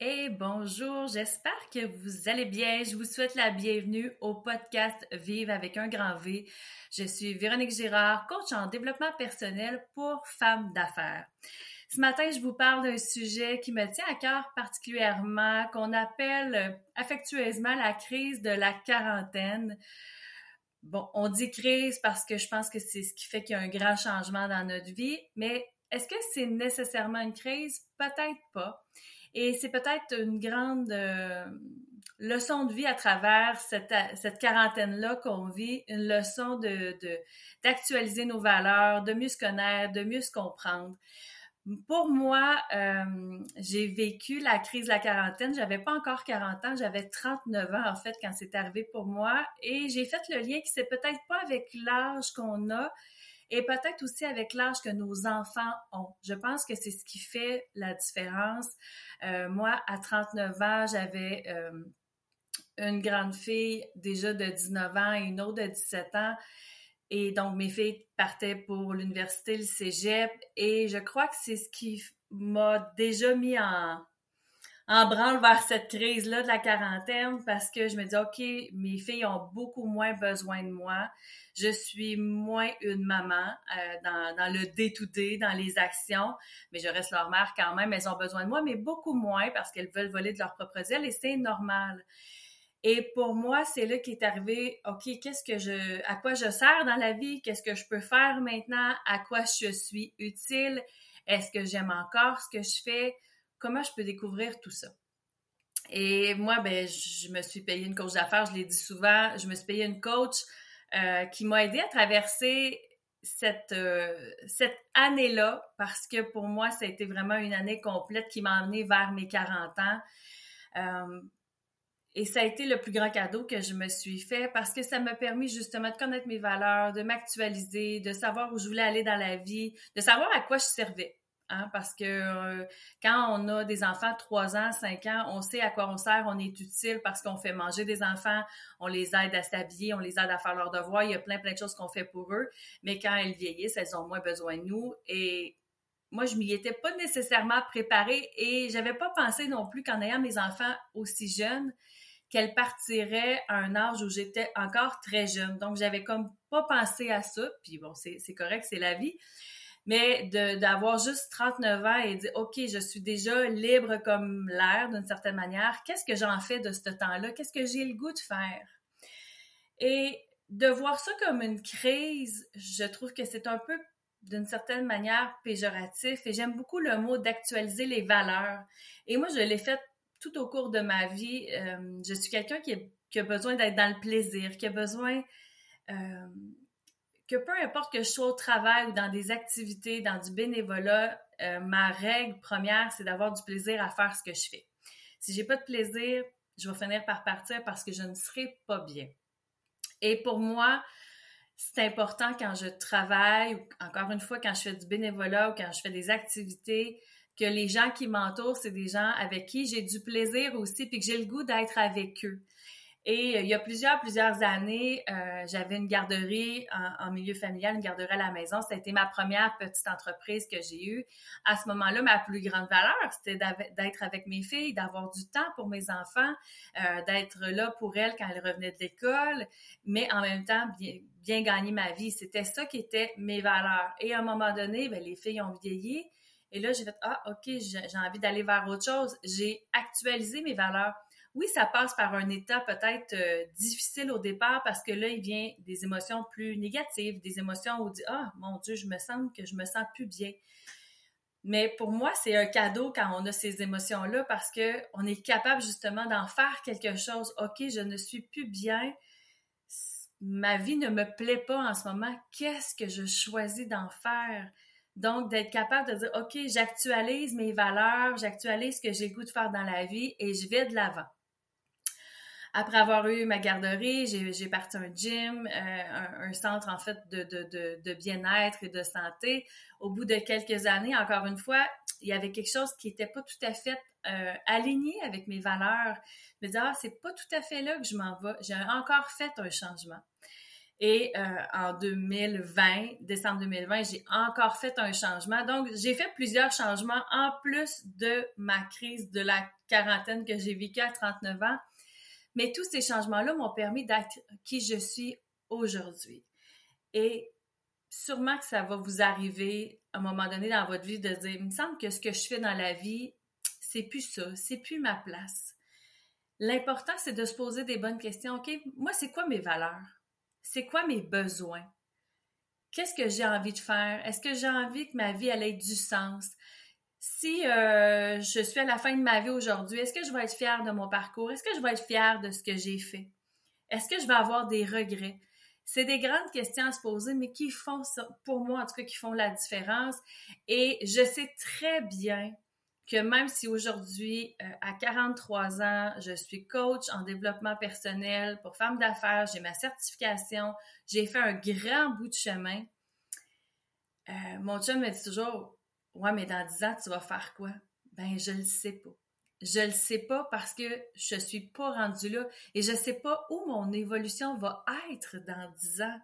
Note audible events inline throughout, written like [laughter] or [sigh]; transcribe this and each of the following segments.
Et bonjour, j'espère que vous allez bien. Je vous souhaite la bienvenue au podcast Vive avec un grand V. Je suis Véronique Girard, coach en développement personnel pour femmes d'affaires. Ce matin, je vous parle d'un sujet qui me tient à cœur particulièrement, qu'on appelle affectueusement la crise de la quarantaine. Bon, on dit crise parce que je pense que c'est ce qui fait qu'il y a un grand changement dans notre vie, mais est-ce que c'est nécessairement une crise? Peut-être pas. Et c'est peut-être une grande euh, leçon de vie à travers cette, quarantaine-là qu'on vit, une leçon d'actualiser nos valeurs, de mieux se connaître, de mieux se comprendre. Pour moi, euh, j'ai vécu la crise de la quarantaine. J'avais pas encore 40 ans, j'avais 39 ans en fait quand c'est arrivé pour moi. Et j'ai fait le lien qui c'est peut-être pas avec l'âge qu'on a, et peut-être aussi avec l'âge que nos enfants ont. Je pense que c'est ce qui fait la différence. Euh, moi, à 39 ans, j'avais euh, une grande fille déjà de 19 ans et une autre de 17 ans. Et donc, mes filles partaient pour l'université, le cégep. Et je crois que c'est ce qui m'a déjà mis en, en branle vers cette crise-là de la quarantaine parce que je me dis, OK, mes filles ont beaucoup moins besoin de moi. Je suis moins une maman euh, dans, le day-to-day, dans les actions, mais je reste leur mère quand même. Elles ont besoin de moi, mais beaucoup moins parce qu'elles veulent voler de leurs propres ailes et c'est normal. Et pour moi, c'est là qu'est arrivé, OK, qu'est-ce que je, à quoi je sers dans la vie? Qu'est-ce que je peux faire maintenant? À quoi je suis utile? Est-ce que j'aime encore ce que je fais? Comment je peux découvrir tout ça? Et moi, ben, je me suis payé une coach d'affaires, je l'ai dit souvent, je me suis payé une coach euh, qui m'a aidé à traverser cette, euh, cette année-là parce que pour moi, ça a été vraiment une année complète qui m'a emmenée vers mes 40 ans. Euh, et ça a été le plus grand cadeau que je me suis fait parce que ça m'a permis justement de connaître mes valeurs, de m'actualiser, de savoir où je voulais aller dans la vie, de savoir à quoi je servais. Hein, parce que euh, quand on a des enfants de 3 ans, 5 ans, on sait à quoi on sert, on est utile parce qu'on fait manger des enfants, on les aide à s'habiller, on les aide à faire leurs devoirs, il y a plein, plein de choses qu'on fait pour eux. Mais quand elles vieillissent, elles ont moins besoin de nous. Et moi, je m'y étais pas nécessairement préparée et j'avais pas pensé non plus qu'en ayant mes enfants aussi jeunes, qu'elles partiraient à un âge où j'étais encore très jeune. Donc, j'avais comme pas pensé à ça. Puis bon, c'est correct, c'est la vie mais d'avoir juste 39 ans et dire, OK, je suis déjà libre comme l'air d'une certaine manière, qu'est-ce que j'en fais de ce temps-là? Qu'est-ce que j'ai le goût de faire? Et de voir ça comme une crise, je trouve que c'est un peu d'une certaine manière péjoratif et j'aime beaucoup le mot d'actualiser les valeurs. Et moi, je l'ai fait tout au cours de ma vie. Euh, je suis quelqu'un qui, a besoin d'être dans le plaisir, qui a besoin euh, que peu importe que je sois au travail ou dans des activités, dans du bénévolat, euh, ma règle première, c'est d'avoir du plaisir à faire ce que je fais. Si j'ai pas de plaisir, je vais finir par partir parce que je ne serai pas bien. Et pour moi, c'est important quand je travaille ou encore une fois quand je fais du bénévolat ou quand je fais des activités que les gens qui m'entourent, c'est des gens avec qui j'ai du plaisir aussi puis que j'ai le goût d'être avec eux. Et euh, il y a plusieurs, plusieurs années, euh, j'avais une garderie en, milieu familial, une garderie à la maison. Ça a été ma première petite entreprise que j'ai eue. À ce moment-là, ma plus grande valeur, c'était d'être avec mes filles, d'avoir du temps pour mes enfants, euh, d'être là pour elles quand elles revenaient de l'école, mais en même temps, bien, gagner ma vie. C'était ça qui était mes valeurs. Et à un moment donné, ben, les filles ont vieilli. Et là, j'ai fait, ah, OK, j'ai envie d'aller vers autre chose. J'ai actualisé mes valeurs oui, ça passe par un état peut-être euh, difficile au départ parce que là, il vient des émotions plus négatives, des émotions où on dit Ah, mon Dieu, je me sens que je me sens plus bien. Mais pour moi, c'est un cadeau quand on a ces émotions-là parce qu'on est capable justement d'en faire quelque chose. OK, je ne suis plus bien. Ma vie ne me plaît pas en ce moment. Qu'est-ce que je choisis d'en faire? Donc, d'être capable de dire, OK, j'actualise mes valeurs, j'actualise ce que j'ai goût de faire dans la vie et je vais de l'avant. Après avoir eu ma garderie, j'ai parti un gym, euh, un, centre en fait de, bien-être et de santé. Au bout de quelques années, encore une fois, il y avait quelque chose qui n'était pas tout à fait euh, aligné avec mes valeurs. Je me disais, ah, c'est pas tout à fait là que je m'en vais. J'ai encore fait un changement. Et euh, en 2020, décembre 2020, j'ai encore fait un changement. Donc, j'ai fait plusieurs changements en plus de ma crise de la quarantaine que j'ai vécue à 39 ans. Mais tous ces changements-là m'ont permis d'être qui je suis aujourd'hui. Et sûrement que ça va vous arriver à un moment donné dans votre vie de dire, il me semble que ce que je fais dans la vie, c'est plus ça, c'est plus ma place. L'important, c'est de se poser des bonnes questions. OK, moi, c'est quoi mes valeurs? C'est quoi mes besoins? Qu'est-ce que j'ai envie de faire? Est-ce que j'ai envie que ma vie ait du sens? Si euh, je suis à la fin de ma vie aujourd'hui, est-ce que je vais être fière de mon parcours? Est-ce que je vais être fière de ce que j'ai fait? Est-ce que je vais avoir des regrets? C'est des grandes questions à se poser, mais qui font ça, pour moi en tout cas, qui font la différence. Et je sais très bien que même si aujourd'hui, euh, à 43 ans, je suis coach en développement personnel pour femmes d'affaires, j'ai ma certification, j'ai fait un grand bout de chemin, euh, mon chum me dit toujours Ouais, mais dans 10 ans, tu vas faire quoi? Ben, je le sais pas. Je le sais pas parce que je suis pas rendue là et je sais pas où mon évolution va être dans 10 ans.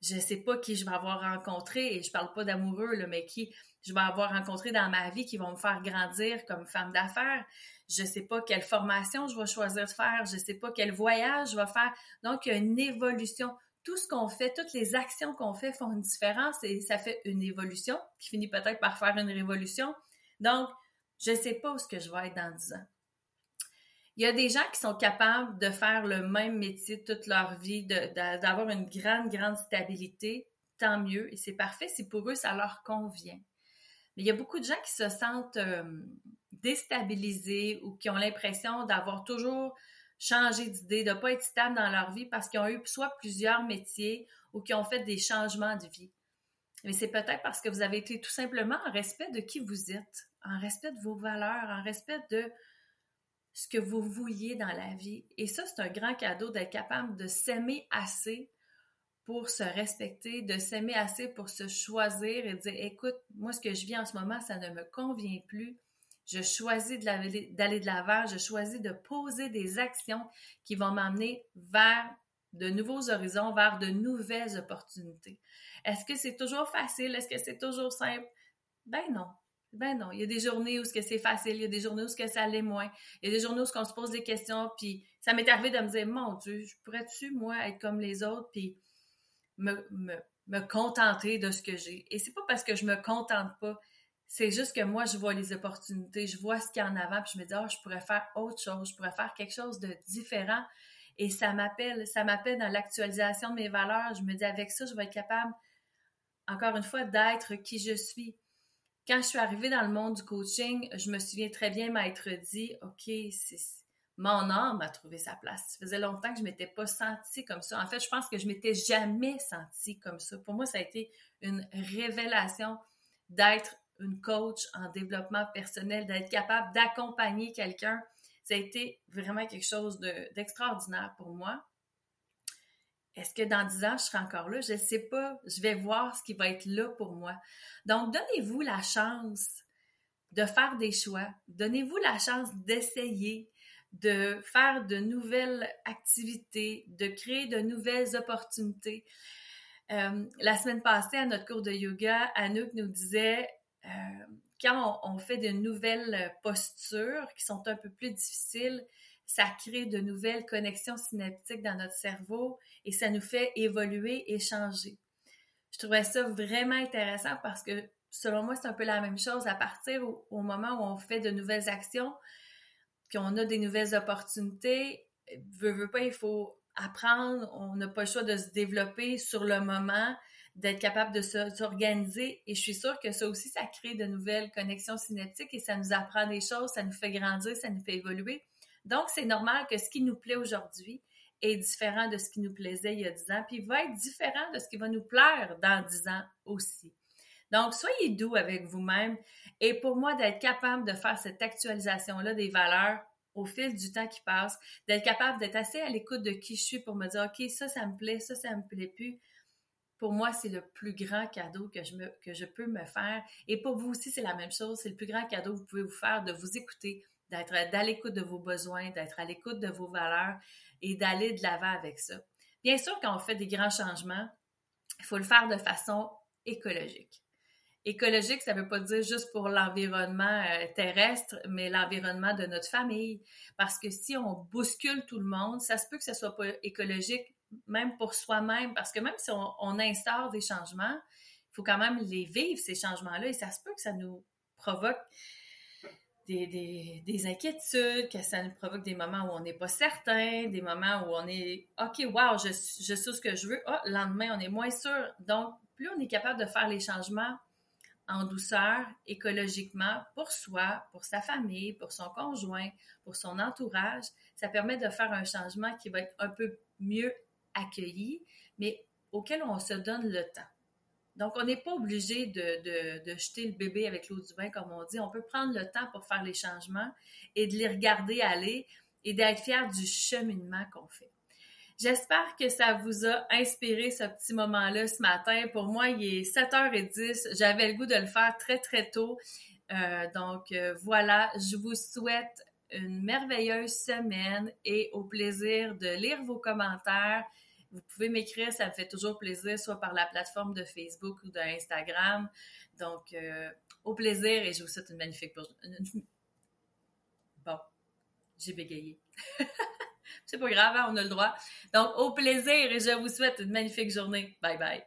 Je sais pas qui je vais avoir rencontré et je parle pas d'amoureux, mais qui je vais avoir rencontré dans ma vie qui vont me faire grandir comme femme d'affaires. Je sais pas quelle formation je vais choisir de faire. Je sais pas quel voyage je vais faire. Donc, il y a une évolution. Tout ce qu'on fait, toutes les actions qu'on fait font une différence et ça fait une évolution qui finit peut-être par faire une révolution. Donc, je sais pas où ce que je vais être dans 10 ans. Il y a des gens qui sont capables de faire le même métier toute leur vie, d'avoir une grande, grande stabilité, tant mieux, et c'est parfait si pour eux, ça leur convient. Mais il y a beaucoup de gens qui se sentent euh, déstabilisés ou qui ont l'impression d'avoir toujours changé d'idée, de ne pas être stable dans leur vie parce qu'ils ont eu soit plusieurs métiers ou qui ont fait des changements de vie. Mais c'est peut-être parce que vous avez été tout simplement en respect de qui vous êtes, en respect de vos valeurs, en respect de ce que vous vouliez dans la vie. Et ça, c'est un grand cadeau d'être capable de s'aimer assez pour se respecter, de s'aimer assez pour se choisir et dire, écoute, moi, ce que je vis en ce moment, ça ne me convient plus. Je choisis d'aller de l'avant, je choisis de poser des actions qui vont m'amener vers de nouveaux horizons, vers de nouvelles opportunités. Est-ce que c'est toujours facile? Est-ce que c'est toujours simple? Ben non. Ben non, il y a des journées où ce c'est facile, il y a des journées où ce ça l'est moins. Il y a des journées où on se pose des questions, puis ça m'est arrivé de me dire, mon Dieu, je pourrais-tu, moi, être comme les autres, puis me, me, contenter de ce que j'ai? Et c'est pas parce que je me contente pas, c'est juste que moi, je vois les opportunités, je vois ce qu'il y a en avant, puis je me dis, oh, je pourrais faire autre chose, je pourrais faire quelque chose de différent. Et ça m'appelle, ça m'appelle dans l'actualisation de mes valeurs. Je me dis, avec ça, je vais être capable, encore une fois, d'être qui je suis quand je suis arrivée dans le monde du coaching, je me souviens très bien m'être dit, OK, c'est mon âme a trouvé sa place. Ça faisait longtemps que je m'étais pas sentie comme ça. En fait, je pense que je m'étais jamais sentie comme ça. Pour moi, ça a été une révélation d'être une coach en développement personnel, d'être capable d'accompagner quelqu'un. Ça a été vraiment quelque chose d'extraordinaire pour moi. Est-ce que dans 10 ans, je serai encore là? Je ne sais pas. Je vais voir ce qui va être là pour moi. Donc, donnez-vous la chance de faire des choix. Donnez-vous la chance d'essayer, de faire de nouvelles activités, de créer de nouvelles opportunités. Euh, la semaine passée, à notre cours de yoga, Anouk nous disait, euh, quand on, fait de nouvelles postures qui sont un peu plus difficiles, ça crée de nouvelles connexions synaptiques dans notre cerveau et ça nous fait évoluer et changer. Je trouvais ça vraiment intéressant parce que selon moi, c'est un peu la même chose à partir au, moment où on fait de nouvelles actions, qu'on a des nouvelles opportunités. Veux, veux pas, il faut apprendre, on n'a pas le choix de se développer sur le moment, d'être capable de s'organiser. Et je suis sûre que ça aussi, ça crée de nouvelles connexions synaptiques et ça nous apprend des choses, ça nous fait grandir, ça nous fait évoluer. Donc, c'est normal que ce qui nous plaît aujourd'hui est différent de ce qui nous plaisait il y a 10 ans, puis va être différent de ce qui va nous plaire dans 10 ans aussi. Donc, soyez doux avec vous-même. Et pour moi, d'être capable de faire cette actualisation-là des valeurs au fil du temps qui passe, d'être capable d'être assez à l'écoute de qui je suis pour me dire, OK, ça, ça me plaît, ça, ça me plaît plus. Pour moi, c'est le plus grand cadeau que je, peux me faire. Et pour vous aussi, c'est la même chose. C'est le plus grand cadeau que vous pouvez vous faire de vous écouter, d'être à l'écoute de vos besoins, d'être à l'écoute de vos valeurs et d'aller de l'avant avec ça. Bien sûr, quand on fait des grands changements, il faut le faire de façon écologique. Écologique, ça ne veut pas dire juste pour l'environnement euh, terrestre, mais l'environnement de notre famille. Parce que si on bouscule tout le monde, ça se peut que ce soit pas écologique, même pour soi-même. Parce que même si on, instaure des changements, il faut quand même les vivre, ces changements-là. Et ça se peut que ça nous provoque des, des, inquiétudes, que ça nous provoque des moments où on n'est pas certain, des moments où on est OK, wow, je, je sais ce que je veux. Ah, le lendemain, on est moins sûr. Donc, plus on est capable de faire les changements en douceur, écologiquement, pour soi, pour sa famille, pour son conjoint, pour son entourage, ça permet de faire un changement qui va être un peu mieux accueilli, mais auquel on se donne le temps. Donc, on n'est pas obligé de, de, jeter le bébé avec l'eau du bain, comme on dit. On peut prendre le temps pour faire les changements et de les regarder aller et d'être fier du cheminement qu'on fait. J'espère que ça vous a inspiré ce petit moment-là ce matin. Pour moi, il est 7h10. J'avais le goût de le faire très, très tôt. Euh, donc, euh, voilà, je vous souhaite une merveilleuse semaine et au plaisir de lire vos commentaires vous pouvez m'écrire, ça me fait toujours plaisir, soit par la plateforme de Facebook ou d'Instagram. Donc, euh, au plaisir et je vous souhaite une magnifique Bon, j'ai bégayé. [laughs] C'est pas grave, hein, on a le droit. Donc, au plaisir et je vous souhaite une magnifique journée. Bye bye.